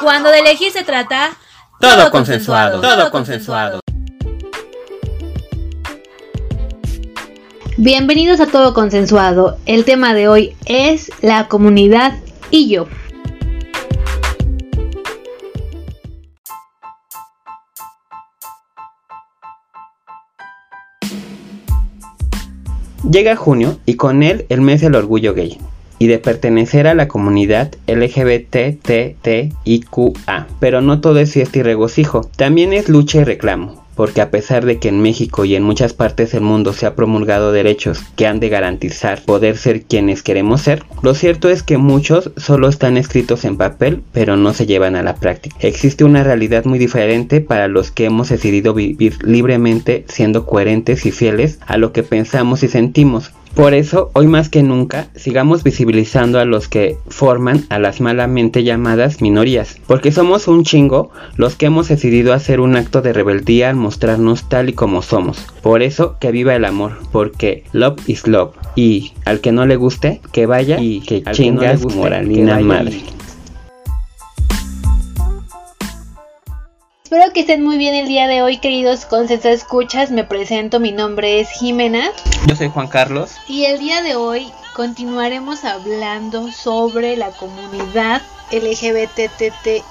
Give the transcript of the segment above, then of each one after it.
Cuando de elegir se trata, todo, consensuado, todo consensuado. Bienvenidos a Todo Consensuado. El tema de hoy es la comunidad y yo. Llega junio y con él el mes del orgullo gay y de pertenecer a la comunidad LGBTTIQA. Pero no todo es fiesta y regocijo, también es lucha y reclamo porque a pesar de que en México y en muchas partes del mundo se ha promulgado derechos que han de garantizar poder ser quienes queremos ser, lo cierto es que muchos solo están escritos en papel pero no se llevan a la práctica. Existe una realidad muy diferente para los que hemos decidido vivir libremente siendo coherentes y fieles a lo que pensamos y sentimos, por eso, hoy más que nunca, sigamos visibilizando a los que forman a las malamente llamadas minorías, porque somos un chingo los que hemos decidido hacer un acto de rebeldía al mostrarnos tal y como somos. Por eso, que viva el amor, porque love is love, y al que no le guste, que vaya y que chingas moralina madre. Espero que estén muy bien el día de hoy, queridos Consensa Escuchas. Me presento, mi nombre es Jimena. Yo soy Juan Carlos. Y el día de hoy continuaremos hablando sobre la comunidad LGBTTIQA.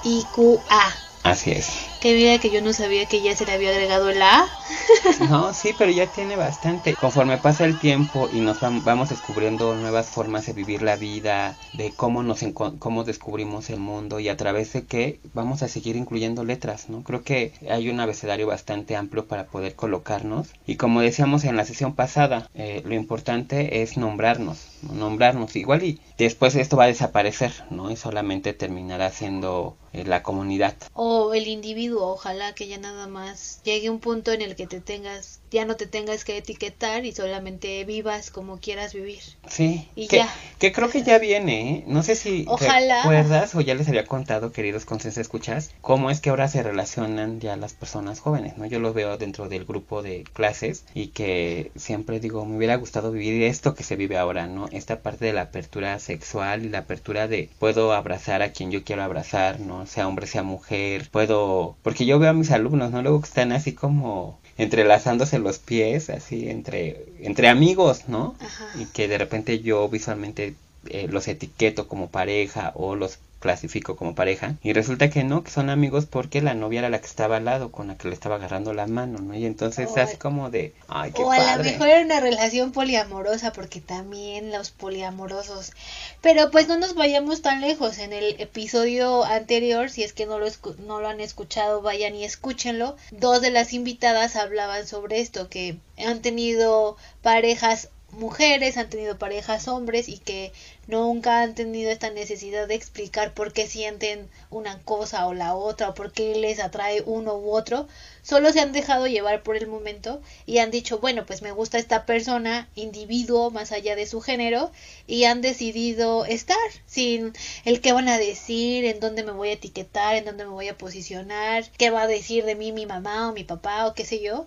Así es. Que mira que yo no sabía que ya se le había agregado el A. no, sí, pero ya tiene bastante. Conforme pasa el tiempo y nos vamos descubriendo nuevas formas de vivir la vida, de cómo nos cómo descubrimos el mundo y a través de qué vamos a seguir incluyendo letras, ¿no? Creo que hay un abecedario bastante amplio para poder colocarnos y como decíamos en la sesión pasada, eh, lo importante es nombrarnos, nombrarnos igual y después esto va a desaparecer, ¿no? Y solamente terminará siendo eh, la comunidad. O el individuo, ojalá que ya nada más llegue un punto en el que te tengas, ya no te tengas que etiquetar y solamente vivas como quieras vivir. Sí. Y que, ya. Que creo que ya viene, ¿eh? No sé si ojalá. recuerdas o ya les había contado, queridos consensos escuchas, cómo es que ahora se relacionan ya las personas jóvenes, ¿no? Yo lo veo dentro del grupo de clases y que siempre digo, me hubiera gustado vivir esto que se vive ahora, ¿no? Esta parte de la apertura sexual y la apertura de puedo abrazar a quien yo quiero abrazar, ¿no? sea hombre, sea mujer, puedo, porque yo veo a mis alumnos, ¿no? Luego que están así como entrelazándose los pies, así entre, entre amigos, ¿no? Y que de repente yo visualmente eh, los etiqueto como pareja o los clasifico como pareja y resulta que no, que son amigos porque la novia era la que estaba al lado con la que le estaba agarrando la mano, ¿no? Y entonces es así como de, ay, qué O a lo mejor era una relación poliamorosa porque también los poliamorosos. Pero pues no nos vayamos tan lejos, en el episodio anterior, si es que no lo, no lo han escuchado, vayan y escúchenlo, dos de las invitadas hablaban sobre esto, que han tenido parejas mujeres, han tenido parejas hombres y que nunca han tenido esta necesidad de explicar por qué sienten una cosa o la otra o por qué les atrae uno u otro, solo se han dejado llevar por el momento y han dicho, bueno, pues me gusta esta persona, individuo más allá de su género, y han decidido estar sin el qué van a decir, en dónde me voy a etiquetar, en dónde me voy a posicionar, qué va a decir de mí mi mamá o mi papá o qué sé yo.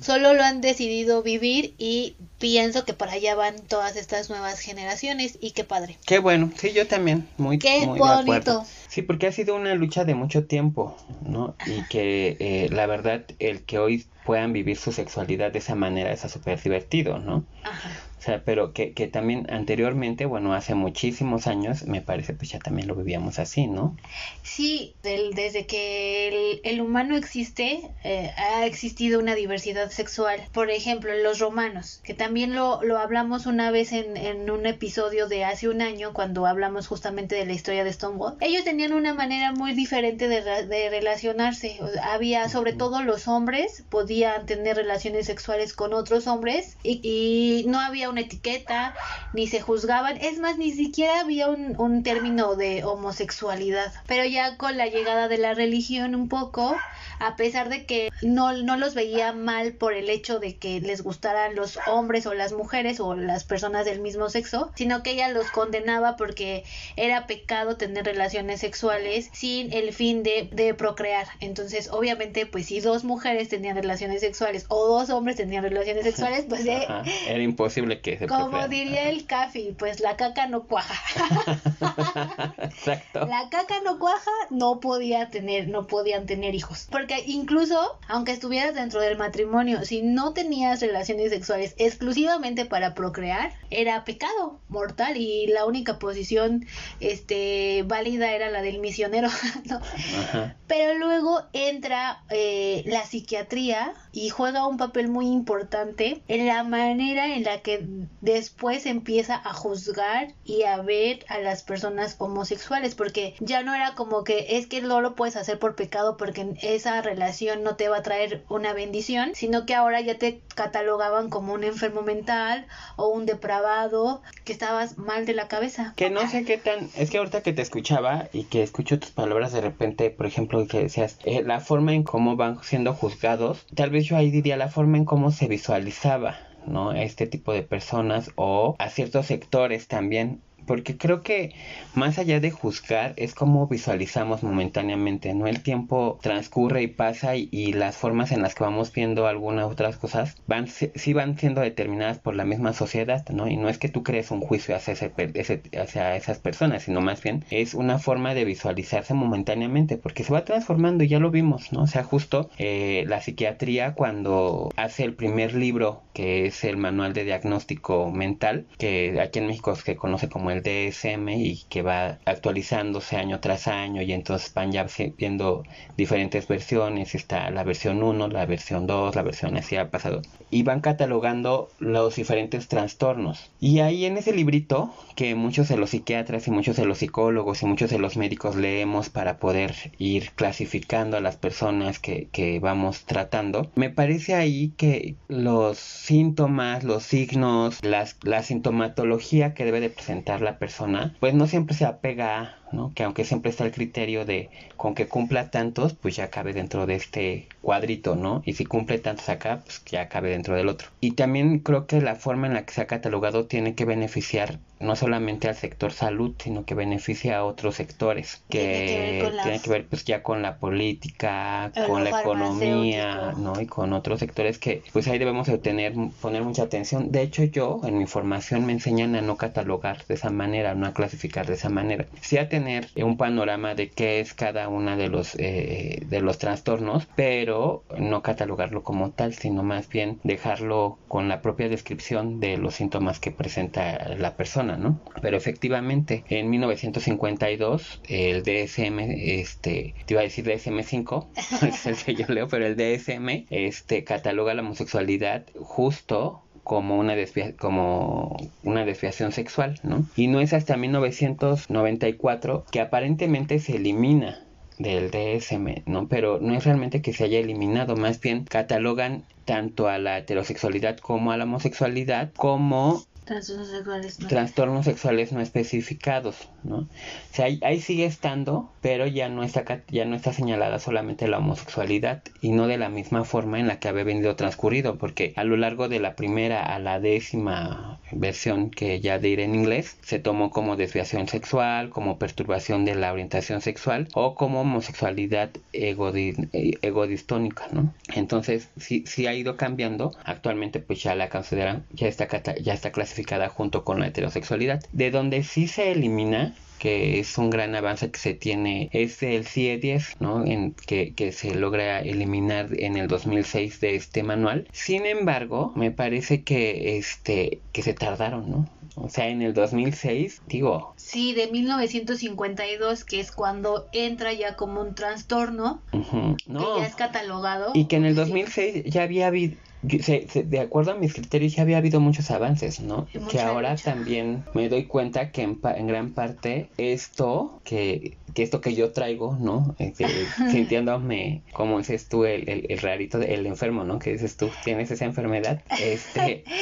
Solo lo han decidido vivir y pienso que para allá van todas estas nuevas generaciones y qué padre. Qué bueno, sí, yo también, muy, qué bonito. Sí, porque ha sido una lucha de mucho tiempo, ¿no? Y que eh, la verdad, el que hoy puedan vivir su sexualidad de esa manera es súper divertido, ¿no? Ajá sea, pero que, que también anteriormente, bueno, hace muchísimos años, me parece, pues ya también lo vivíamos así, ¿no? Sí, desde que el, humano existe, eh, ha existido una diversidad sexual. Por ejemplo, los romanos, que también lo, lo hablamos una vez en, en, un episodio de hace un año, cuando hablamos justamente de la historia de Stonewall. Ellos tenían una manera muy diferente de, de relacionarse. había, sobre todo los hombres, podían tener relaciones sexuales con otros hombres y, y no había una etiqueta, ni se juzgaban, es más, ni siquiera había un, término de homosexualidad. Pero ya con la llegada de la religión un poco, a pesar de que no, no los veía mal por el hecho de que les gustaran los hombres o las mujeres o las personas del mismo sexo, sino que ella los condenaba porque era pecado tener relaciones sexuales sin el fin de, de procrear. Entonces, obviamente, pues si dos mujeres tenían relaciones sexuales o dos hombres tenían relaciones sexuales, pues eh, era imposible que se Como diría el Cafi, pues la caca no cuaja. Exacto. La caca no cuaja, no podía tener, no podían tener hijos. Porque incluso, aunque estuvieras dentro del matrimonio, si no tenías relaciones sexuales exclusivamente para procrear, era pecado mortal y la única posición este válida era la del misionero. Pero luego entra eh, la psiquiatría y juega un papel muy importante en la manera en la que después empieza a juzgar y a ver a las personas homosexuales porque ya no era como que es que no lo puedes hacer por pecado porque esa relación no te va a traer una bendición sino que ahora ya te catalogaban como un enfermo mental o un depravado que estabas mal de la cabeza. Que no sé qué tan es que ahorita que te escuchaba y que escucho tus palabras de repente por ejemplo que decías eh, la forma en cómo van siendo juzgados tal vez yo ahí diría la forma en cómo se visualizaba ¿no? A este tipo de personas o a ciertos sectores también porque creo que más allá de juzgar es como visualizamos momentáneamente, ¿no? El tiempo transcurre y pasa y, las formas en las que vamos viendo algunas otras cosas van sí van siendo determinadas por la misma sociedad, ¿no? Y no es que tú crees un juicio hacia, ese, hacia esas personas, sino más bien es una forma de visualizarse momentáneamente, porque se va transformando y ya lo vimos, ¿no? O sea, justo eh, la psiquiatría cuando hace el primer libro, que es el manual de diagnóstico mental, que aquí en México se conoce como el el DSM y que va actualizándose año tras año y entonces van ya viendo diferentes versiones, está la versión 1, la versión 2, la versión así ha pasado y van catalogando los diferentes trastornos. Y ahí en ese librito que muchos de los psiquiatras y muchos de los psicólogos y muchos de los médicos leemos para poder ir clasificando a las personas que, que vamos tratando, me parece ahí que los síntomas, los signos, las, la sintomatología que debe de presentar la persona, pues no siempre se apega, ¿no? Que aunque siempre está el criterio de con que cumpla tantos, pues ya cabe dentro de este cuadrito, ¿no? Y si cumple tantos acá, pues ya cabe dentro del otro. Y también creo que la forma en la que se ha catalogado tiene que beneficiar no solamente al sector salud, sino que beneficia a otros sectores que tiene que ver, pues ya con la política, con la economía, ¿no? Y con otros sectores que pues ahí debemos de tener, poner mucha atención. De hecho yo en mi formación me enseñan a no catalogar de esa manera, no a clasificar de esa manera, a tener un panorama de qué es cada una de los eh, de los trastornos, pero no catalogarlo como tal, sino más bien dejarlo con la propia descripción de los síntomas que presenta la persona pero efectivamente, en 1952, el DSM, este, te iba a decir DSM-5, es el que yo leo, pero el DSM, este, cataloga la homosexualidad justo como una, como una desviación sexual, ¿no? Y no es hasta 1994 que aparentemente se elimina del DSM, ¿no? Pero no es realmente que se haya eliminado, más bien catalogan tanto a la heterosexualidad como a la homosexualidad como Trastornos sexuales no. Trastornos sexuales no especificados, ¿no? O sea, ahí, sigue estando, pero ya no está ya no está señalada solamente la homosexualidad y no de la misma forma en la que había venido transcurrido, porque a lo largo de la primera a la décima versión que ya diré en inglés, se tomó como desviación sexual, como perturbación de la orientación sexual o como homosexualidad egodistónica, ¿no? Entonces, sí, sí ha ido cambiando. Actualmente, pues ya la consideran, ya está, ya está clasificada junto con la heterosexualidad. De donde sí se elimina que es un gran avance que se tiene es el CIE-10, ¿no? En, que, que, se logra eliminar en el 2006 de este manual. Sin embargo, me parece que este que se tardaron, ¿no? O sea, en el 2006, digo. Sí, de 1952, que es cuando entra ya como un trastorno, no. que ya es catalogado. Y que en el 2006 ya había habido de acuerdo a mis criterios ya había habido muchos avances, ¿no? que ahora también me doy cuenta que en, gran parte esto que, que, esto que yo traigo, ¿no? Este, sintiéndome, como dices tú, el, el, el rarito, el enfermo, ¿no? Que dices tú, tienes esa enfermedad, este...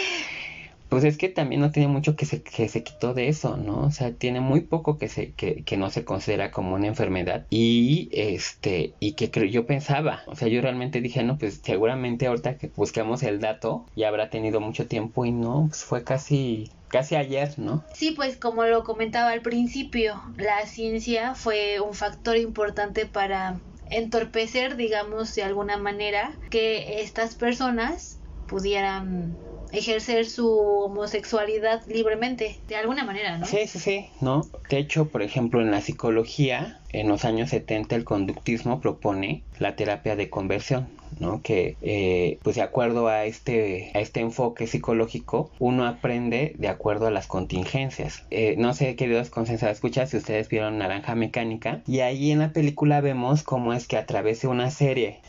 pues es que también no tiene mucho que se, que se quitó de eso, ¿no? O sea, tiene muy poco que se, que, que no se considera como una enfermedad. Y este, y que creo, yo pensaba, o sea, yo realmente dije, no, pues seguramente ahorita que buscamos el dato ya habrá tenido mucho tiempo y no, pues fue casi casi ayer, ¿no? Sí, pues como lo comentaba al principio, la ciencia fue un factor importante para entorpecer, digamos, de alguna manera, que estas personas pudieran ejercer su homosexualidad libremente, de alguna manera, ¿no? Sí, sí, sí, ¿no? De hecho, por ejemplo, en la psicología, en los años 70 el conductismo propone la terapia de conversión, ¿no? Que, eh, pues de acuerdo a este, a este enfoque psicológico, uno aprende de acuerdo a las contingencias. Eh, no sé, queridos consensados, escuchar si ustedes vieron Naranja Mecánica, y ahí en la película vemos cómo es que a través de una serie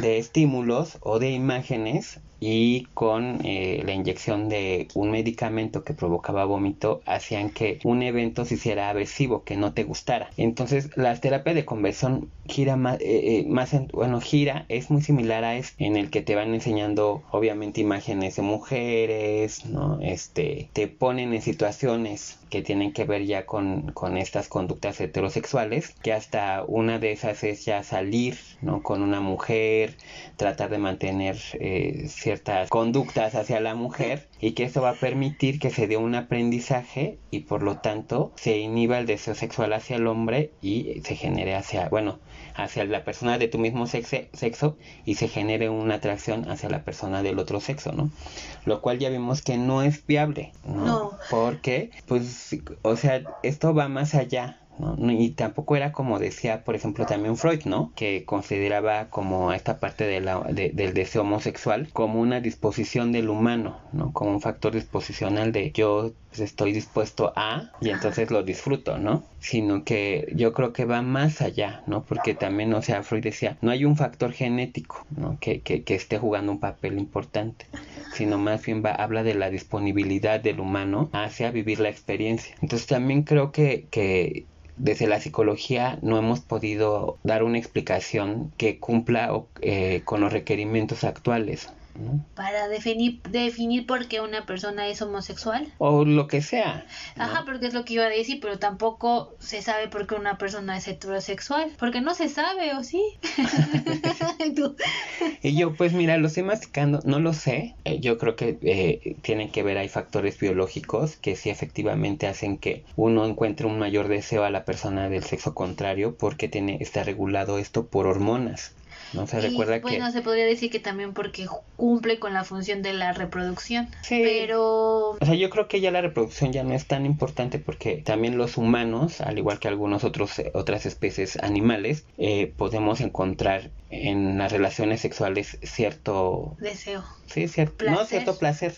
de estímulos o de imágenes y con eh, la inyección de un medicamento que provocaba vómito hacían que un evento se hiciera aversivo, que no te gustara. Entonces la terapia de conversión gira más, eh, más bueno, gira, es muy similar en el que te van enseñando obviamente imágenes de mujeres, ¿no? Este, te ponen en situaciones que tienen que ver ya con, con estas conductas heterosexuales, que hasta una de esas es ya salir, ¿no? Con una mujer, tratar de mantener eh, ciertas conductas hacia la mujer y que eso va a permitir que se dé un aprendizaje y por lo tanto se inhiba el deseo sexual hacia el hombre y se genere hacia, bueno, hacia la persona de tu mismo sexo, sexo y se genere una atracción hacia la persona del otro sexo, ¿no? Lo cual ya vimos que no es viable, ¿no? no. Porque, pues, o sea, esto va más allá y tampoco era como decía, por ejemplo, también Freud, ¿no? Que consideraba como esta parte de la, del deseo homosexual como una disposición del humano, ¿no? Como un factor disposicional de yo pues, estoy dispuesto a y entonces lo disfruto, ¿no? Sino que yo creo que va más allá, ¿no? Porque también, o sea, Freud decía, no hay un factor genético, ¿no? Que, que, que esté jugando un papel importante, sino más bien va, habla de la disponibilidad del humano hacia vivir la experiencia. Entonces también creo que, que desde la psicología no hemos podido dar una explicación que cumpla eh, con los requerimientos actuales. Para definir, definir por qué una persona es homosexual. O lo que sea. Ajá, porque es lo que iba a decir, pero tampoco se sabe por qué una persona es heterosexual. Porque no se sabe, ¿o sí? y yo, pues mira, lo estoy masticando, no lo sé. Eh, yo creo que eh, tienen que ver, hay factores biológicos que sí efectivamente hacen que uno encuentre un mayor deseo a la persona del sexo contrario porque tiene, está regulado esto por hormonas. ¿No? Se recuerda bueno, se podría decir que también porque cumple con la función de la reproducción. Sí. Pero... O sea, yo creo que ya la reproducción ya no es tan importante porque también los humanos, al igual que algunos otros eh, otras especies animales, eh, podemos encontrar en las relaciones sexuales cierto deseo. Sí, cierto, no cierto placer,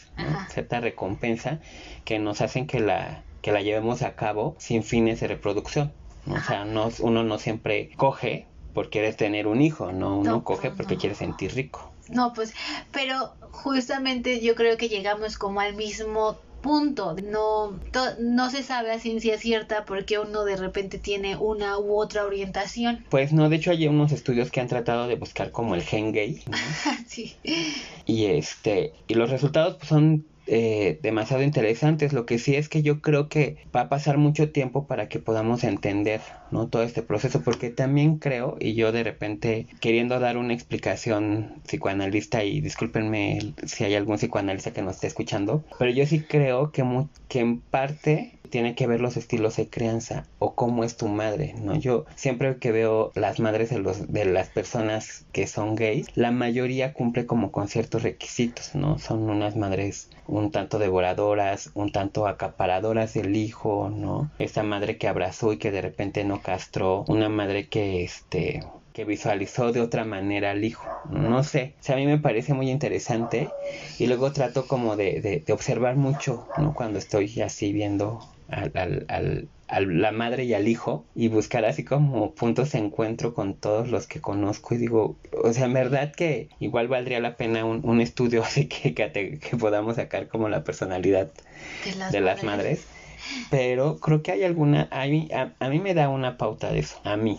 cierta recompensa que nos hacen que la que la llevemos a cabo sin fines de reproducción. O sea, no, uno no siempre coge por quieres tener un hijo, no uno coge porque quiere sentir rico. No, pues, pero justamente yo creo que llegamos como al mismo punto. No, no se sabe a ciencia cierta porque uno de repente tiene una u otra orientación. Pues no, de hecho hay unos estudios que han tratado de buscar como el gen gay. sí. Y este, y los resultados pues, son eh, demasiado interesantes. Lo que sí es que yo creo que va a pasar mucho tiempo para que podamos entender ¿no? todo este proceso, porque también creo, y yo de repente queriendo dar una explicación psicoanalista, y discúlpenme si hay algún psicoanalista que nos esté escuchando, pero yo sí creo que, que en parte tiene que ver los estilos de crianza o cómo es tu madre, ¿no? Yo siempre que veo las madres de, los, de las personas que son gays, la mayoría cumple como con ciertos requisitos, ¿no? Son unas madres tanto devoradoras, un tanto acaparadoras del hijo, ¿no? Esa madre que abrazó y que de repente no castró, una madre que este que visualizó de otra manera al hijo. No sé, o sea, a mí me parece muy interesante y luego trato como de, de, de observar mucho, ¿no? Cuando estoy así viendo al, al, al, la madre y al hijo y buscar así como puntos de encuentro con todos los que conozco y digo, o sea, en verdad que igual valdría la pena un, un estudio así que, que, que, podamos sacar como la personalidad de las, madres. Pero creo que hay alguna, a mí, a mí me da una pauta de eso, a mí,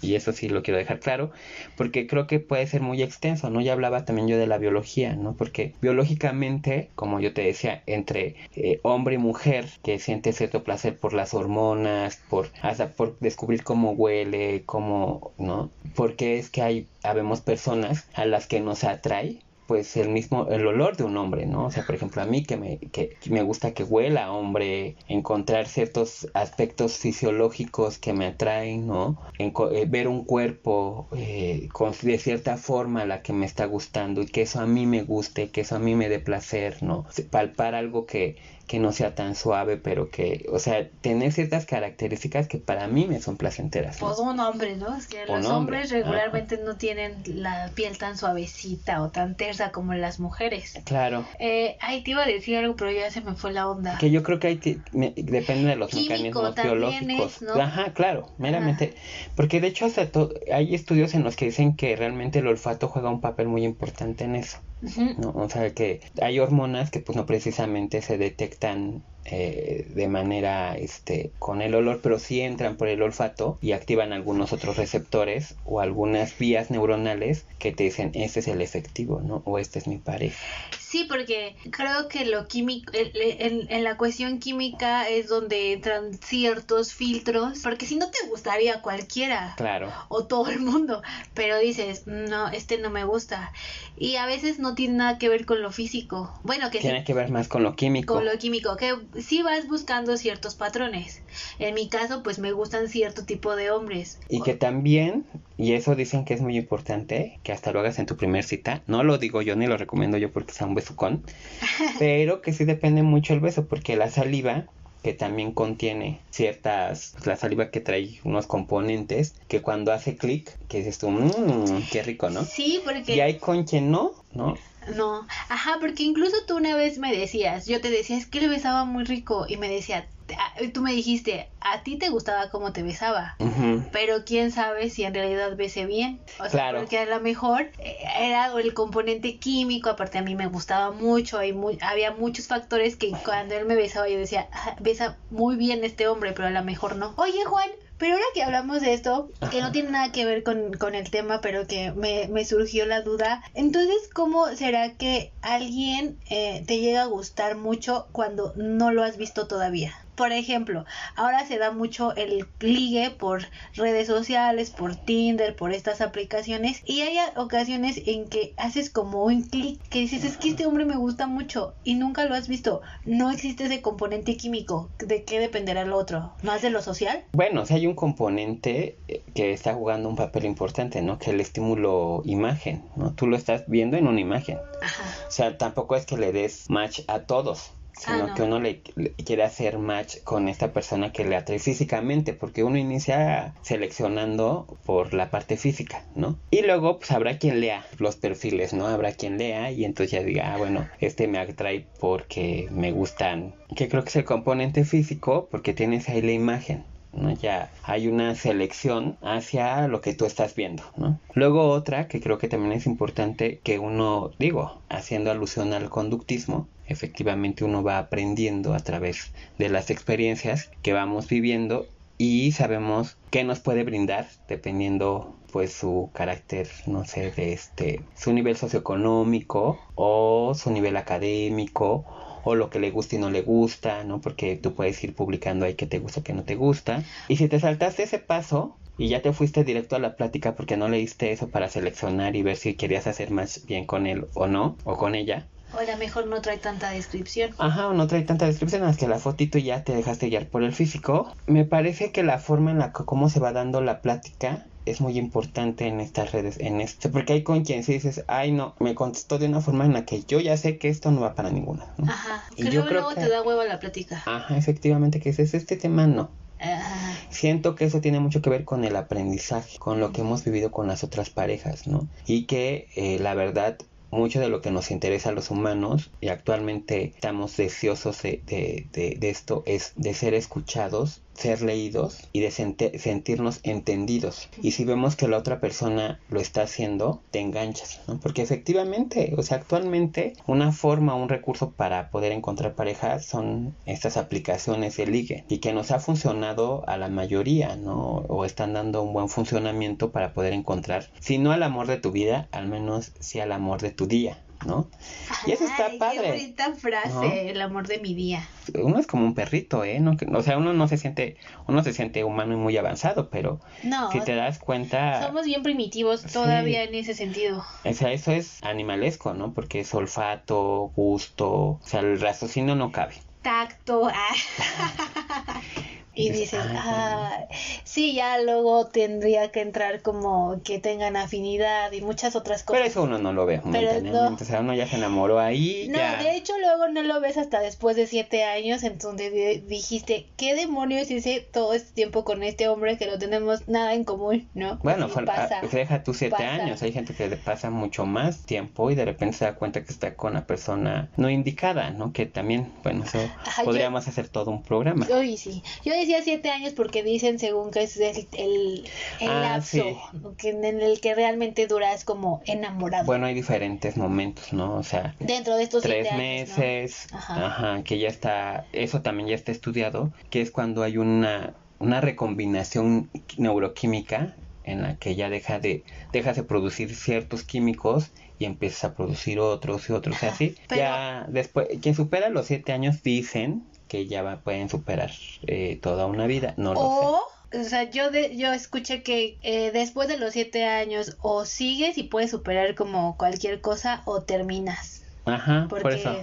y eso sí lo quiero dejar claro, porque creo que puede ser muy extenso, ¿no? Ya hablaba también yo de la biología, ¿no? Porque biológicamente, como yo te decía, entre eh, hombre y mujer, que siente cierto placer por las hormonas, por hasta por descubrir cómo huele, cómo, ¿no? Porque es que hay, habemos personas a las que nos atrae pues el mismo el olor de un hombre no o sea por ejemplo a mí que me que, me gusta que huela hombre encontrar ciertos aspectos fisiológicos que me atraen no eh, ver un cuerpo eh, con, de cierta forma la que me está gustando y que eso a mí me guste que eso a mí me dé placer no palpar algo que que no sea tan suave, pero que, o sea, tener ciertas características que para mí me son placenteras. Pues un hombre, ¿no? Es que los hombres regularmente no tienen la piel tan suavecita o tan tersa como las mujeres. Claro. Eh, ay, te iba a decir algo, pero ya se me fue la onda. Que yo creo que hay depende de los mecanismos biológicos. Ajá, claro, meramente. Porque de hecho hasta hay estudios en los que dicen que realmente el olfato juega un papel muy importante en eso. ¿No? O sea que hay hormonas que pues no precisamente se detectan eh, de manera este con el olor pero sí entran por el olfato y activan algunos otros receptores o algunas vías neuronales que te dicen este es el efectivo no o este es mi pareja Sí, porque creo que lo químico, en, la cuestión química es donde entran ciertos filtros, porque si no te gustaría cualquiera. Claro. O todo el mundo, pero dices, no, este no me gusta. Y a veces no tiene nada que ver con lo físico. Bueno, que tiene que ver más con lo químico. Con lo químico, que sí vas buscando ciertos patrones. En mi caso, pues me gustan cierto tipo de hombres. Y que también, y eso dicen que es muy importante, que hasta lo hagas en tu primer cita. No lo digo yo ni lo recomiendo yo porque sea un con pero que sí depende mucho el beso, porque la saliva que también contiene ciertas, la saliva que trae unos componentes que cuando hace clic, que dices tú, mmm, qué rico, ¿no? Sí, porque... Y hay con quien no, ¿no? No, ajá, porque incluso tú una vez me decías, yo te decía, es que le besaba muy rico y me decía, tú me dijiste, a ti te gustaba cómo te besaba, pero quién sabe si en realidad bese bien. O sea, porque a lo mejor eh, era el componente químico, aparte a mí me gustaba mucho, hay había muchos factores que cuando él me besaba yo decía, ah, besa muy bien este hombre, pero a lo mejor no. Oye Juan, pero ahora que hablamos de esto, que no tiene nada que ver con, con el tema, pero que me, me, surgió la duda, entonces, ¿cómo será que alguien eh, te llega a gustar mucho cuando no lo has visto todavía? Por ejemplo, ahora se da mucho el ligue por redes sociales, por Tinder, por estas aplicaciones y hay ocasiones en que haces como un clic que dices es que este hombre me gusta mucho y nunca lo has visto. No existe ese componente químico. ¿De qué dependerá el otro? ¿Más de lo social? Bueno, si hay un componente eh, que está jugando un papel importante, ¿no? Que el estímulo imagen, ¿no? Tú lo estás viendo en una imagen. O sea, tampoco es que le des match a todos sino ah, que uno le, quiere hacer match con esta persona que le atrae físicamente, porque uno inicia seleccionando por la parte física, ¿no? Y luego pues habrá quien lea los perfiles, ¿no? Habrá quien lea y entonces ya diga, ah, bueno, este me atrae porque me gustan, que creo que es el componente físico, porque tienes ahí la imagen. ¿No? Ya hay una selección hacia lo que tú estás viendo, ¿no? Luego otra que creo que también es importante que uno, digo, haciendo alusión al conductismo, efectivamente uno va aprendiendo a través de las experiencias que vamos viviendo y sabemos qué nos puede brindar dependiendo pues su carácter no sé de este su nivel socioeconómico o su nivel académico o lo que le gusta y no le gusta, ¿no? Porque tú puedes ir publicando ahí que te gusta, que no te gusta. Y si te saltaste ese paso y ya te fuiste directo a la plática porque no leíste eso para seleccionar y ver si querías hacer más bien con él o no, o con ella, o a lo mejor no trae tanta descripción. Ajá, o no trae tanta descripción, más que la fotito ya te dejaste guiar por el físico. Me parece que la forma en la que cómo se va dando la plática es muy importante en estas redes, en esto, porque hay con quien si dices, ay no, me contestó de una forma en la que yo ya sé que esto no va para ninguna. Ajá, y yo creo luego te da hueva la plática. Ajá, efectivamente, que es este tema no. Ajá. Siento que eso tiene mucho que ver con el aprendizaje, con lo que hemos vivido con las otras parejas, ¿no? Y que eh, la verdad mucho de lo que nos interesa a los humanos y actualmente estamos deseosos de, de, de, esto es de ser escuchados ser leídos y de sentirnos entendidos. Y si vemos que la otra persona lo está haciendo, te enganchas. Porque efectivamente, o sea, actualmente una forma, un recurso para poder encontrar pareja son estas aplicaciones de ligue y que nos ha funcionado a la mayoría, ¿no? O están dando un buen funcionamiento para poder encontrar, si no al amor de tu vida, al menos sí al amor de tu día. ¿No? y eso está padre. Qué bonita frase, el amor de mi día. Uno es como un perrito, ¿eh? No, o sea, uno no se siente, uno se siente humano y muy avanzado, pero no, si te das cuenta... Somos bien primitivos todavía en ese sentido. O sea, eso es animalesco, ¿no? Porque es olfato, gusto, o sea, el raciocinio no cabe. Tacto. Ah. Y dices, ah, sí, ya luego tendría que entrar como que tengan afinidad y muchas otras cosas. Pero eso uno no lo ve momentáneamente, o sea, uno ya se enamoró ahí. No, de hecho luego no lo ves hasta después de siete años, entonces dijiste, ¿qué demonios hice todo este tiempo con este hombre que no tenemos nada en común, no? Bueno, pasa, pues deja tus siete años, hay gente que le pasa mucho más tiempo y de repente se da cuenta que está con la persona no indicada, ¿no? Que también, bueno, eso podríamos hacer todo un programa. Sí, yo decía siete años porque dicen según que es el, el, ah, lapso que en el que realmente duras como enamorado. Bueno, hay diferentes momentos, ¿no? O sea, dentro de estos tres meses, ajá. que ya está, eso también ya está estudiado, que es cuando hay una, una recombinación neuroquímica en la que ya deja de, deja de producir ciertos químicos y empieza a producir otros y otros, así. Ya después, quien supera los siete años dicen que ya pueden superar eh, toda una vida, no lo o. O sea, yo, de, yo escuché que eh, después de los siete años o sigues y puedes superar como cualquier cosa o terminas. Ajá, por eso.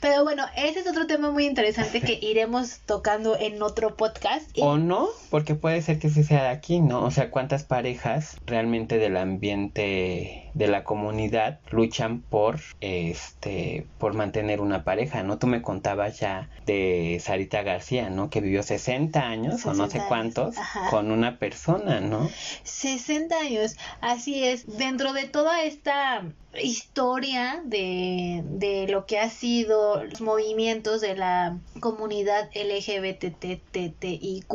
Pero bueno, ese es otro tema muy interesante que iremos tocando en otro podcast. O no, porque puede ser que sí sea de aquí, ¿no? O sea, cuántas parejas realmente del ambiente de la comunidad luchan por este por mantener una pareja, ¿no? Tú me contabas ya de Sarita García, ¿no? Que vivió 60 años o no sé cuántos con una persona, ¿no? 60 años, así es. Dentro de toda esta historia de, de, lo que ha sido los movimientos de la comunidad LGBTTIQ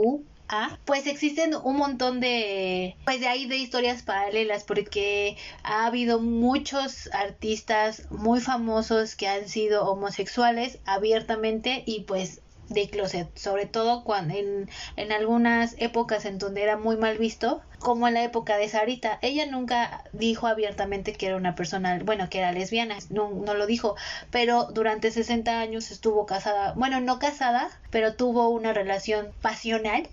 pues existen un montón de pues de ahí de historias paralelas porque ha habido muchos artistas muy famosos que han sido homosexuales abiertamente y pues de closet, sobre todo cuando en, en algunas épocas en donde era muy mal visto, como en la época de Sarita. Ella nunca dijo abiertamente que era una persona, bueno, que era lesbiana, no, no lo dijo, pero durante 60 años estuvo casada, bueno, no casada, pero tuvo una relación pasional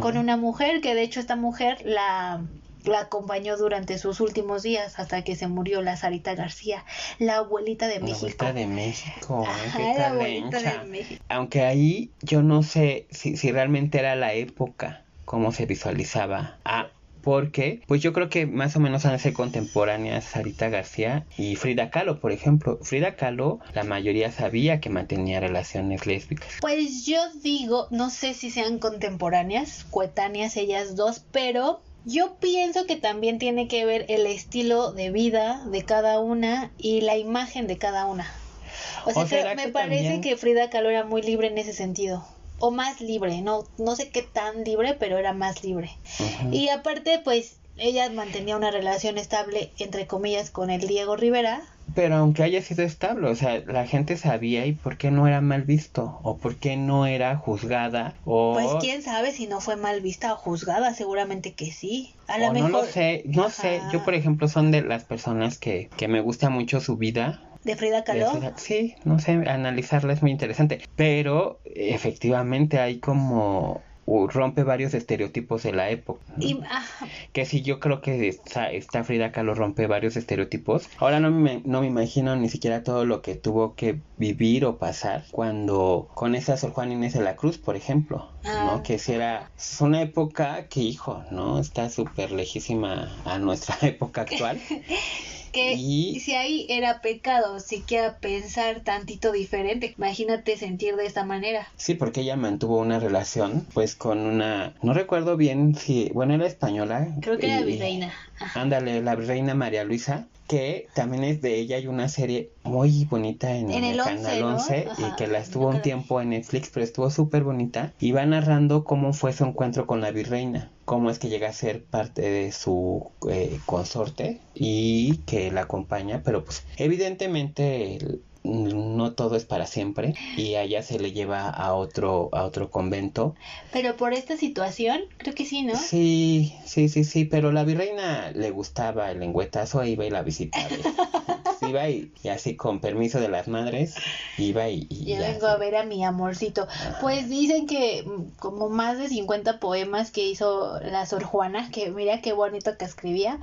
con una mujer que de hecho esta mujer la la acompañó durante sus últimos días hasta que se murió la Sarita García, la abuelita de México. La abuelita de México, la abuelita de México. Aunque ahí yo no sé si, si realmente era la época, cómo se visualizaba. Ah, porque pues yo creo que más o menos han de ser contemporáneas Sarita García y Frida Kahlo, por ejemplo. Frida Kahlo, la mayoría sabía que mantenía relaciones lésbicas. Pues yo digo, no sé si sean contemporáneas, coetáneas ellas dos, pero yo pienso que también tiene que ver el estilo de vida de cada una y la imagen de cada una. O sea, me parece que Frida Kahlo era muy libre en ese sentido. O más libre, no, no sé qué tan libre, pero era más libre. Y aparte, pues, ella mantenía una relación estable, entre comillas, con el Diego Rivera, pero aunque haya sido estable, o sea, la gente sabía y por qué no era mal visto o por qué no era juzgada o Pues quién sabe si no fue mal vista o juzgada, seguramente que sí. A lo mejor no lo sé, no sé, yo por ejemplo son de las personas que que me gusta mucho su vida. ¿De Frida Kahlo? sí, no sé, analizarla es muy interesante, pero efectivamente hay como rompe varios estereotipos de la época. Que si yo creo que esta, esta Frida Kahlo rompe varios estereotipos. Ahora no me, no me imagino ni siquiera todo lo que tuvo que vivir o pasar cuando con esa Sor Juan Inés de la Cruz, por ejemplo, ¿no? Ah. Que si era es una época que, hijo, ¿no? Está súper lejísima a nuestra época actual. Que Y- si ahí era pecado siquiera pensar tantito diferente, imagínate sentir de esta manera. Sí, porque ella mantuvo una relación, pues con una, no recuerdo bien si, bueno, era española. Creo que era y- virreina. Ajá. Ándale, la reina María Luisa, que también es de ella, hay una serie muy bonita en, En el 11, Canal ¿no? 11 y que la estuvo un tiempo en Netflix, pero estuvo súper bonita y va narrando cómo fue su encuentro con la virreina, cómo es que llega a ser parte de su eh, consorte y que la acompaña, pero pues evidentemente no todo es para siempre y a ella se le lleva a otro a otro convento Pero por esta situación, creo que sí, ¿no? Sí, sí, sí, sí, pero la virreina le gustaba el lengüetazo, iba y la visitaba. Iba y, y así con permiso de las madres, iba y... y Yo vengo a ver a mi amorcito. Pues dicen que mm, como más de 50 poemas que hizo la Sor Juana, que mira qué bonito que escribía,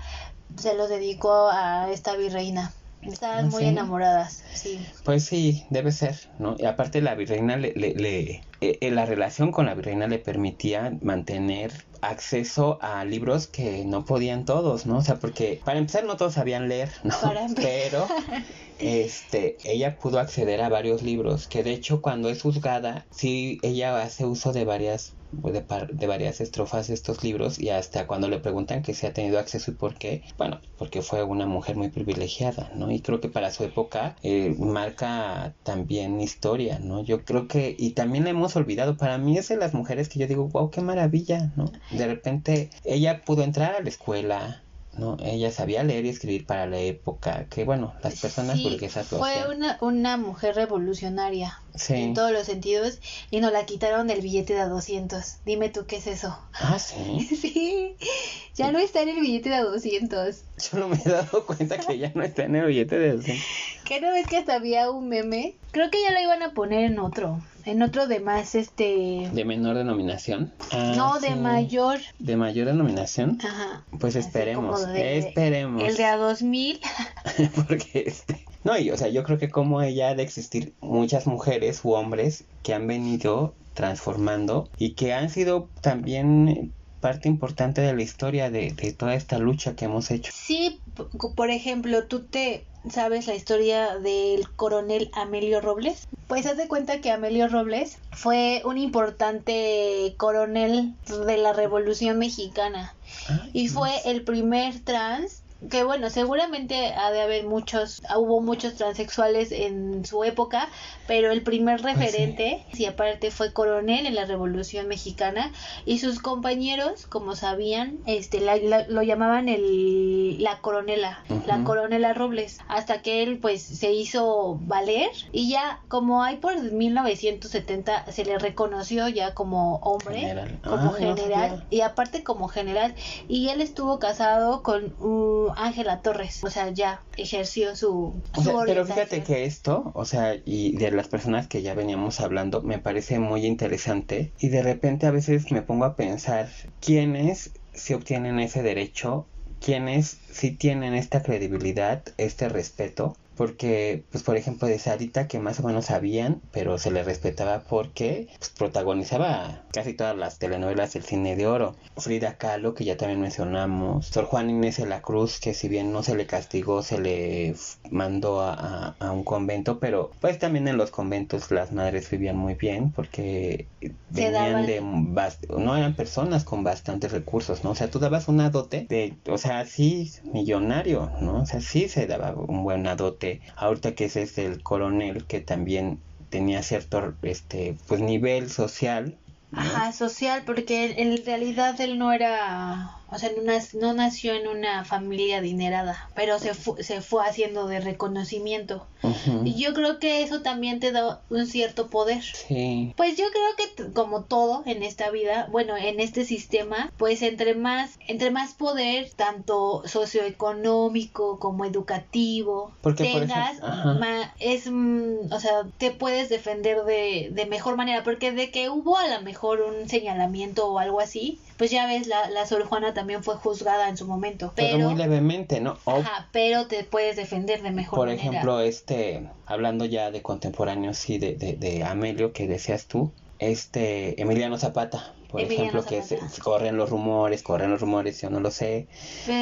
se los dedicó a esta virreina. Estaban ¿Ah, muy sí? enamoradas, sí. Pues sí, debe ser, ¿no? Y aparte la virreina le... le, le- eh, eh, la relación con la virreina le permitía mantener acceso a libros que no podían todos, ¿no? O sea, porque para empezar no todos sabían leer, ¿no? Para Pero este ella pudo acceder a varios libros que de hecho cuando es juzgada sí ella hace uso de varias de, par- de varias estrofas de estos libros y hasta cuando le preguntan que si ha tenido acceso y por qué bueno porque fue una mujer muy privilegiada no y creo que para su época eh, marca también historia no yo creo que y también la hemos olvidado para mí es de las mujeres que yo digo wow qué maravilla no de repente ella pudo entrar a la escuela no, ella sabía leer y escribir para la época, que bueno, las personas Sí, burguesas lo fue una, una mujer revolucionaria Sí. en todos los sentidos y nos la quitaron del billete de a 200. Dime tú qué es eso. Ah, sí. Sí, ya no está en el billete de a 200. Yo no me he dado cuenta que ya no está en el billete de 200. ¿Qué no ves que hasta había un meme? Creo que ya lo iban a poner en otro. En otro de más, este... ¿De menor denominación? Ah, no, de mayor. ¿De mayor denominación? Ajá. Pues esperemos, de- esperemos. El de a 2000. Porque este... No, y o sea, yo creo que como ella ha de existir muchas mujeres u hombres que han venido transformando y que han sido también parte importante de la historia de, de toda esta lucha que hemos hecho. Sí, por ejemplo, tú te sabes la historia del coronel Amelio Robles. Pues haz de cuenta que Amelio Robles fue un importante coronel de la Revolución Mexicana Ah, y fue el primer trans que bueno, seguramente ha de haber muchos, hubo muchos transexuales en su época, pero el primer Pues referente, y aparte fue coronel en la Revolución Mexicana, y sus compañeros, como sabían, este, la- la- lo llamaban el, la coronela, la coronela Robles, hasta que él pues se hizo valer, y ya como hay por 1970 se le reconoció ya como hombre, General. como Ah, no general, y aparte como general y él estuvo casado con uh, Ángela Torres o sea ya ejerció su, O su pero fíjate que esto, o sea, y de las personas que ya veníamos hablando, me parece muy interesante. Y de repente a veces me pongo a pensar quiénes se obtienen ese derecho, quiénes sí tienen esta credibilidad, este respeto. Porque, pues, por ejemplo, de Sarita, que más o menos sabían, pero se le respetaba porque pues, protagonizaba casi todas las telenovelas del cine de oro. Frida Kahlo, que ya también mencionamos. Sor Juan Inés de la Cruz, que si bien no se le castigó, se le mandó a, a- a un convento, pero pues también en los conventos las madres vivían muy bien porque venían de no eran personas con bastantes recursos, ¿no? O sea, tú dabas una dote de, o sea, sí, millonario, ¿no? O sea, sí se daba un buen dote. Ahorita que ese es el coronel que también tenía cierto, este, pues nivel social. Ajá, social, porque en realidad él no era, o sea, no, no nació en una familia adinerada, pero se, fu- se fue haciendo de reconocimiento. Y yo creo que eso también te da un cierto poder. Sí. Pues yo creo que como todo en esta vida, bueno, en este sistema, pues entre más entre más poder tanto socioeconómico como educativo Porque, por tengas, ejemplo, ajá. ma- es mm, o sea, te puedes defender de, de mejor manera, porque de que hubo a lo mejor un señalamiento o algo así, pues ya ves la la Sor Juana también fue juzgada en su momento, Pero, pero muy levemente, ¿no? O, ajá, pero te puedes defender de mejor por manera. ejemplo, este, hablando ya de contemporáneos, sí, de, de, de Amelio que decías tú, este, Emiliano Zapata, por Emiliano ejemplo, que se- corren los rumores, corren los rumores, yo no lo sé,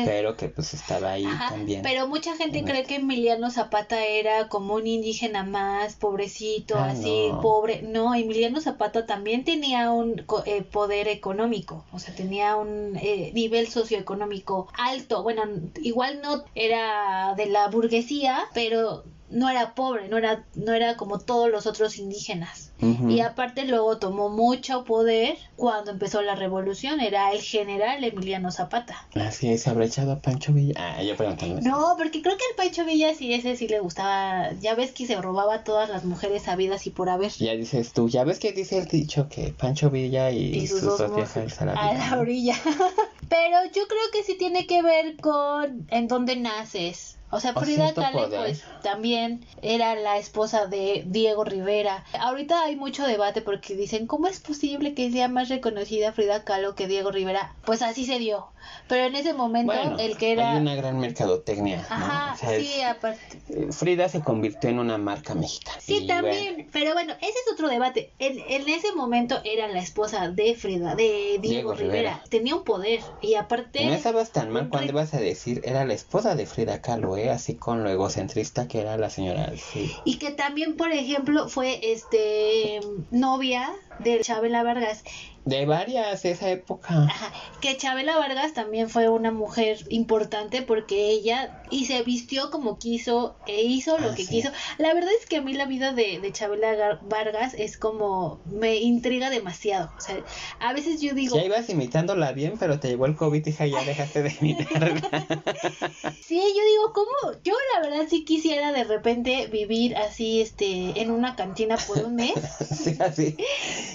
pero que pues estaba ahí Ajá, también. Pero mucha gente en cree esto. que Emiliano Zapata era como un indígena más, pobrecito, Ah, así, no. pobre. No, Emiliano Zapata también tenía un eh, poder económico, o sea, tenía un eh, nivel socioeconómico alto. Bueno, igual no era de la burguesía, pero no era pobre, no era, no era como todos los otros indígenas. Y aparte luego tomó mucho poder cuando empezó la revolución, era el general Emiliano Zapata. Así es, habrá echado a Pancho Villa. Ah, yo preguntando. No, porque creo que el Pancho Villa sí, ese sí le gustaba. Ya ves que se robaba a todas las mujeres sabidas y por haber. Ya dices tú, ya ves que dice el dicho que Pancho Villa y, Y sus, sus, dos viajes a la, orilla. Pero yo creo que sí tiene que ver con en dónde naces. O sea, Frida Kahlo pues también era la esposa de Diego Rivera. Ahorita hay mucho debate porque dicen, ¿cómo es posible que sea más reconocida Frida Kahlo que Diego Rivera? Pues así se dio. Pero en ese momento Bueno, el que era hay una gran mercadotecnia, ¿no? Ajá, O sea, es- sí, aparte. eh, Frida se convirtió en una marca mexicana. Sí, Y también, bueno, pero bueno, ese es otro debate. En, en ese momento era la esposa de Frida, de Diego, Diego Rivera. Rivera. Tenía un poder y aparte... no estabas tan mal cuando ibas a decir, era la esposa de Frida Kahlo, ¿eh? Así con lo egocentrista que era la señora. Sí. Y que también, por ejemplo, fue este novia de Chabela Vargas. De varias esa época. Ajá, que Chabela Vargas también fue una mujer importante porque ella y se vistió como quiso e hizo lo Ah, que sí. quiso. La verdad es que a mí la vida de, de Chabela Gar- Vargas es como me intriga demasiado. O sea, a veces yo digo, Ya ibas imitándola bien, pero te llegó el COVID, hija, ya dejaste de imitarla. sí, yo digo, ¿cómo? Yo la verdad sí quisiera de repente vivir así, este, en una cantina por un mes. sí, así.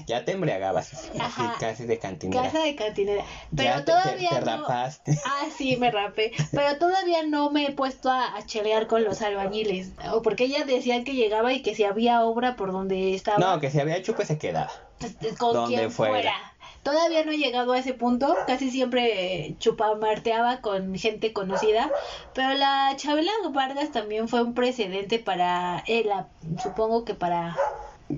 Ya te embriagabas. Así Ajá. casi de cantinera. Casa de cantinera. Pero Ya te- te- todavía te no. rapaste. Ah, sí, me rapé. Pero todavía no me he puesto a, a chelear con los albañiles. O porque ella decía que llegaba y que si había obra por donde estaba, No, que si había chupe se quedaba. pues, con donde quien fuera. fuera. Todavía no he llegado a ese punto. Casi siempre eh, chupamarteaba con gente conocida. Pero la Chabela Vargas también fue un precedente para ella. Supongo que para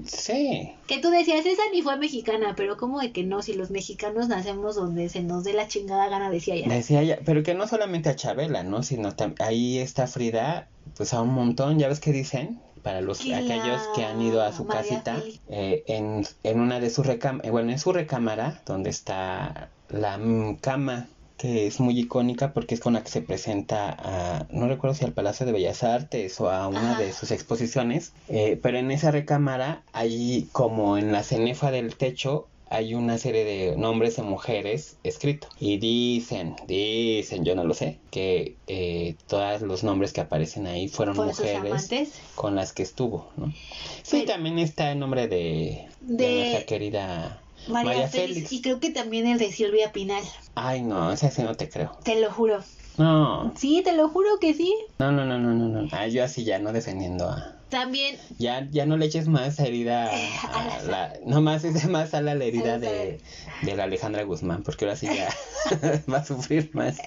Sí. Que tú decías, esa ni fue mexicana, pero como de que no, si los mexicanos nacemos donde se nos dé la chingada gana, decía ella. Decía ella, pero que no solamente a Chabela, ¿no? Sino ahí está Frida, pues a un montón, ya ves que dicen, para los Que aquellos que han ido a su María casita, eh, en, en una de sus recámaras, bueno, en su recámara, donde está la cama, que es muy icónica porque es con la que se presenta a, no recuerdo si al Palacio de Bellas Artes o a una Ajá. de sus exposiciones, eh, pero en esa recámara, hay como en la cenefa del techo, hay una serie de nombres de mujeres escritos. Y dicen, dicen, yo no lo sé, que eh, todos los nombres que aparecen ahí fueron mujeres con las que estuvo, ¿no? Sí, Pero- también está el nombre de, de De nuestra querida María, María, Félix. Félix. Y creo que también el de Silvia Pinal. Ay, no, esa sí no te creo. Te lo juro. No, Sí, te lo juro que sí. no, no, no, no, no, no. Ah, yo así ya no defendiendo a... También, Ya, ya no le eches más herida a, a la... No más, es más a la herida de, de la Alejandra Guzmán, porque ahora sí ya va a sufrir más.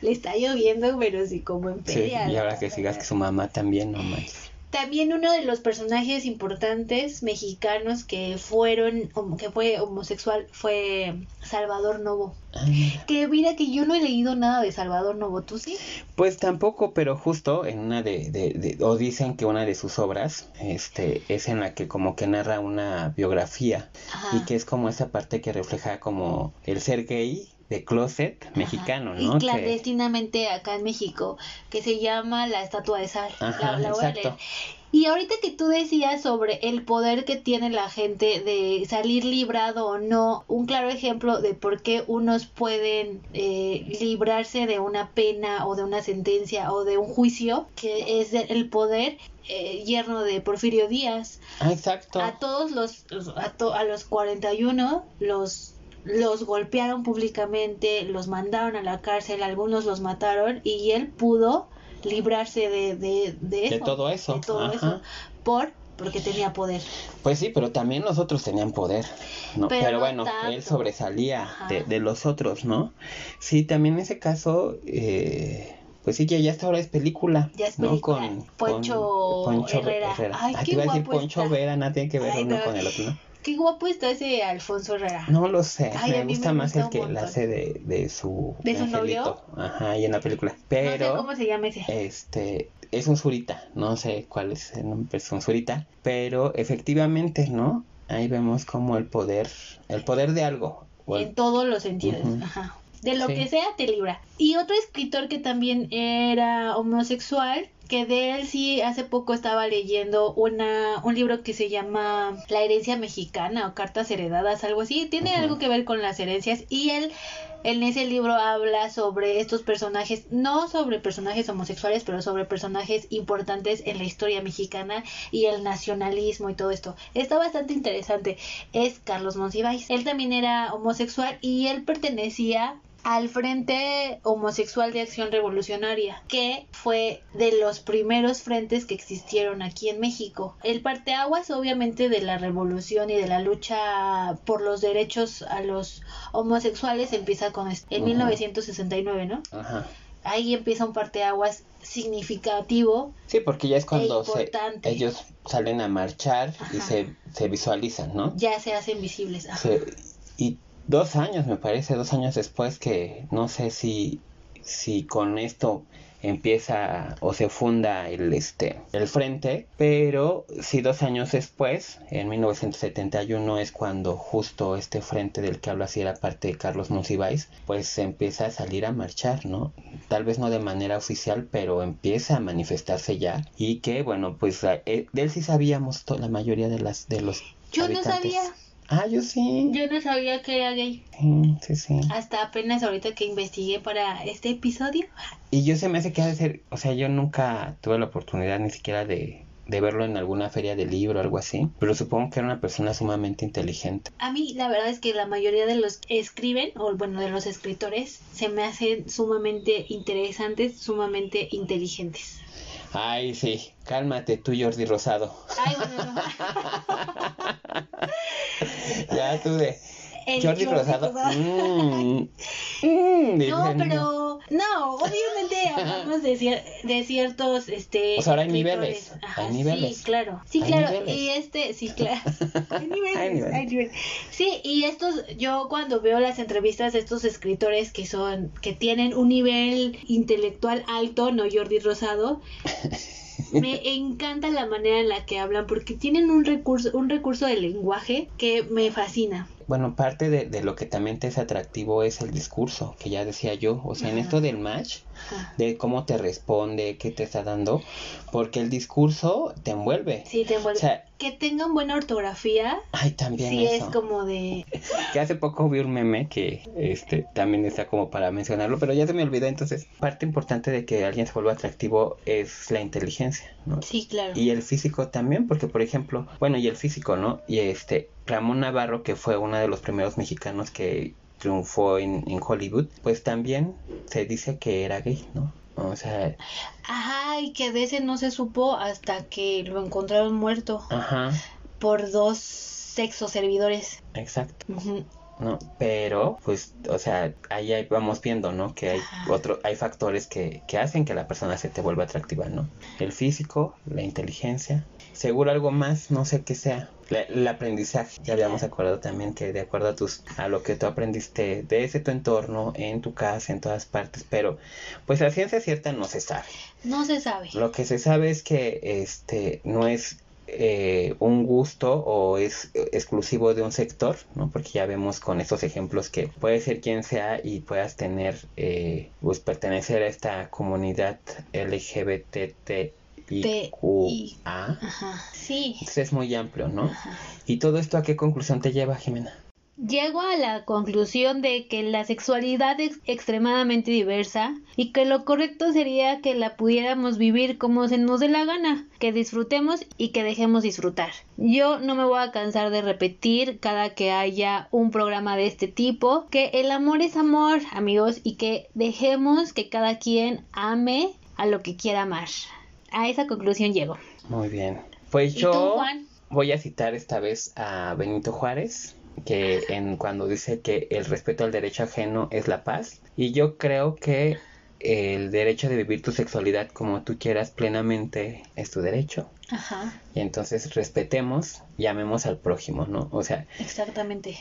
le está lloviendo, pero sí como en Sí, y ahora que sigas que su mamá también, no manches. También uno de los personajes importantes mexicanos que fueron, que fue homosexual, fue Salvador Novo. Ah. Que mira que yo no he leído nada de Salvador Novo, ¿tú sí? Pues tampoco, pero justo en una de, de- de- o dicen que una de sus obras, este, es en la que como que narra una biografía Ajá. y que es como esa parte que refleja como el ser gay de closet mexicano. ¿no? Y Que- clandestinamente acá en México, que se llama la estatua de sal. Ajá, la, la. Y ahorita que tú decías sobre el poder que tiene la gente de salir librado o no, un claro ejemplo de por qué unos pueden eh, librarse de una pena o de una sentencia o de un juicio, que es el poder eh, yerno de Porfirio Díaz. Ah, exacto. A todos los, a, to- a los 41 los los golpearon públicamente, los mandaron a la cárcel, algunos los mataron y él pudo librarse de, de, de eso. De todo eso, de todo ajá. eso, por, porque tenía poder. Pues sí, pero también los otros tenían poder, ¿no? Pero Pero, no bueno, tanto. él sobresalía de, de los otros, ¿no? Sí, también en ese caso, eh, pues sí, que ya hasta ahora es película, Ya es ¿no? Con Poncho con Poncho Herrera. Ay, Ah, qué te iba a decir Poncho está. Vera, nada tiene que ver Ay, uno no. con el otro, ¿no? Qué guapo está ese Alfonso Herrera. No lo sé, Ay, me gusta me más el que la hace de, de su ¿De su novio? Ajá, y en la película. no sé Pero cómo se llama ese. este es un surita, no sé cuál es el nombre, es un surita, pero efectivamente, ¿no? Ahí vemos como el poder, el poder de algo. En todos los sentidos. Ajá. De lo Sí. que sea te libra. Y otro escritor que también era homosexual, que de él sí hace poco estaba leyendo una un libro que se llama La herencia mexicana o cartas heredadas, algo así. Tiene algo que ver con las herencias y él en ese libro habla sobre estos personajes, no sobre personajes homosexuales, pero sobre personajes importantes en la historia mexicana y el nacionalismo y todo esto. Está bastante interesante. Es Carlos Monsiváis. Él también era homosexual y él pertenecía al Frente Homosexual de Acción Revolucionaria, que fue de los primeros frentes que existieron aquí en México. El parteaguas, obviamente, de la revolución y de la lucha por los derechos a los homosexuales empieza con est- en Ujú. 1969, ¿no? Ajá. Ahí empieza un parteaguas significativo. Sí, porque ya es cuando E se- ellos salen a marchar y Ajá. se, se visualizan, ¿no? Ya se hacen visibles. Ajá. Se- y dos años, me parece, dos años después que no sé si, si con esto empieza o se funda el este el frente pero sí dos años después en 1971 es cuando justo este frente del que hablo así era parte de Carlos Monsiváis pues se empieza a salir a marchar no tal vez no de manera oficial pero empieza a manifestarse ya y que bueno pues eh, de él sí sabíamos la mayoría de las de los Yo no habitantes. sabía. Ah, yo sí. Yo no sabía que era gay. Sí, sí, sí. Hasta apenas ahorita que investigué para este episodio. Y yo se me hace que ha de ser, o sea, yo nunca tuve la oportunidad ni siquiera de, de verlo en alguna feria de libro o algo así, pero supongo que era una persona sumamente inteligente. A mí la verdad es que la mayoría de los que escriben, o bueno, de los escritores, se me hacen sumamente interesantes, sumamente inteligentes. Ay, sí, cálmate tú, Jordi Rosado. Ay, bueno, no. ya tú de El Jordi, Jordi Rosado. Mm, mm, No, pero no, obviamente hablamos de, cier- de ciertos este O sea, ahora hay niveles, Ajá, hay niveles. Sí, claro. Sí, claro, niveles. y este sí, claro. hay niveles, Hay niveles. hay niveles. Sí, y estos yo cuando veo las entrevistas de estos escritores que son que tienen un nivel intelectual alto, no Jordi Rosado, me encanta la manera en la que hablan porque tienen un recurso un recurso de lenguaje que me fascina. Bueno, parte de, de lo que también te es atractivo es el discurso, que ya decía yo, o sea, en esto del match. De cómo te responde, qué te está dando, porque el discurso te envuelve. Sí, te envuelve. O sea, que tengan buena ortografía. Ay, también Sí, eso. es como de Que hace poco vi un meme que este también está como para mencionarlo, pero ya se me olvidó. Entonces, parte importante de que alguien se vuelva atractivo es la inteligencia, ¿no? Sí, claro. Y el físico también, porque por ejemplo, bueno, y el físico, ¿no? Y este, Ramón Navarro, que fue uno de los primeros mexicanos que triunfó en, en Hollywood, pues también se dice que era gay, ¿no? O sea, Ajá, y que de ese no se supo hasta que lo encontraron muerto ajá, por dos sexos servidores. exacto. ¿no? Pero, pues, o sea, ahí vamos viendo, ¿no? Que hay Ajá. otro, hay factores que, que hacen que la persona se te vuelva atractiva, ¿no? El físico, la inteligencia, seguro algo más, no sé qué sea. La- el aprendizaje, ya habíamos acordado también que de acuerdo a tus, a lo que tú aprendiste desde tu entorno, en tu casa, en todas partes, pero pues la ciencia cierta no se sabe. No se sabe. Lo que se sabe es que este no es eh, un gusto o es eh, exclusivo de un sector, ¿no? Porque ya vemos con estos ejemplos que puede ser quien sea y puedas tener, eh, pues pertenecer a esta comunidad Ajá. Sí. Entonces es muy amplio, ¿no? Ajá. ¿Y todo esto a qué conclusión te lleva, Jimena? Llego a la conclusión de que la sexualidad es extremadamente diversa y que lo correcto sería que la pudiéramos vivir como se nos dé la gana, que disfrutemos y que dejemos disfrutar. Yo no me voy a cansar de repetir cada que haya un programa de este tipo que el amor es amor, amigos, y que dejemos que cada quien ame a lo que quiera amar. A esa conclusión llego. Muy bien. Pues ¿Y yo tú, Juan? voy a citar esta vez a Benito Juárez, que en cuando dice que el respeto al derecho ajeno es la paz. Y yo creo que el derecho de vivir tu sexualidad como tú quieras plenamente es tu derecho. Ajá. Y entonces respetemos y amemos al prójimo, ¿no? O sea, Exactamente.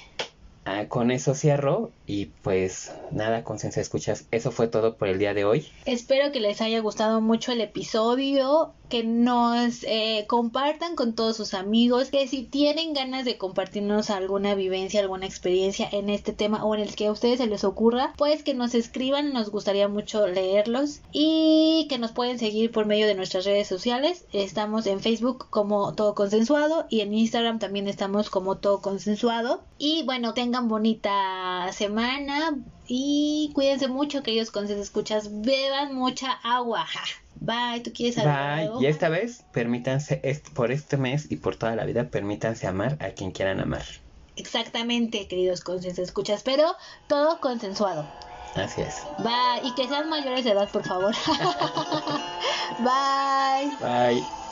Ah, con eso cierro y pues nada, conciencia escuchas. Eso fue todo por el día de hoy. Espero que les haya gustado mucho el episodio, que nos eh, compartan con todos sus amigos, que si tienen ganas de compartirnos alguna vivencia, alguna experiencia en este tema o en el que a ustedes se les ocurra, pues que nos escriban, nos gustaría mucho leerlos y que nos pueden seguir por medio de nuestras redes sociales. Estamos en Facebook como Todo Consensuado y en Instagram también estamos como Todo Consensuado. Y bueno, tengan bonita semana y cuídense mucho, queridos consejos escuchas, beban mucha agua. Ja. Bye, ¿tú quieres agregar Bye. algo? Y esta vez, permítanse, por este mes y por toda la vida, permítanse amar a quien quieran amar. Exactamente, queridos consejos escuchas, pero todo consensuado. Así es. Bye, y que sean mayores de edad, por favor. Bye. Bye.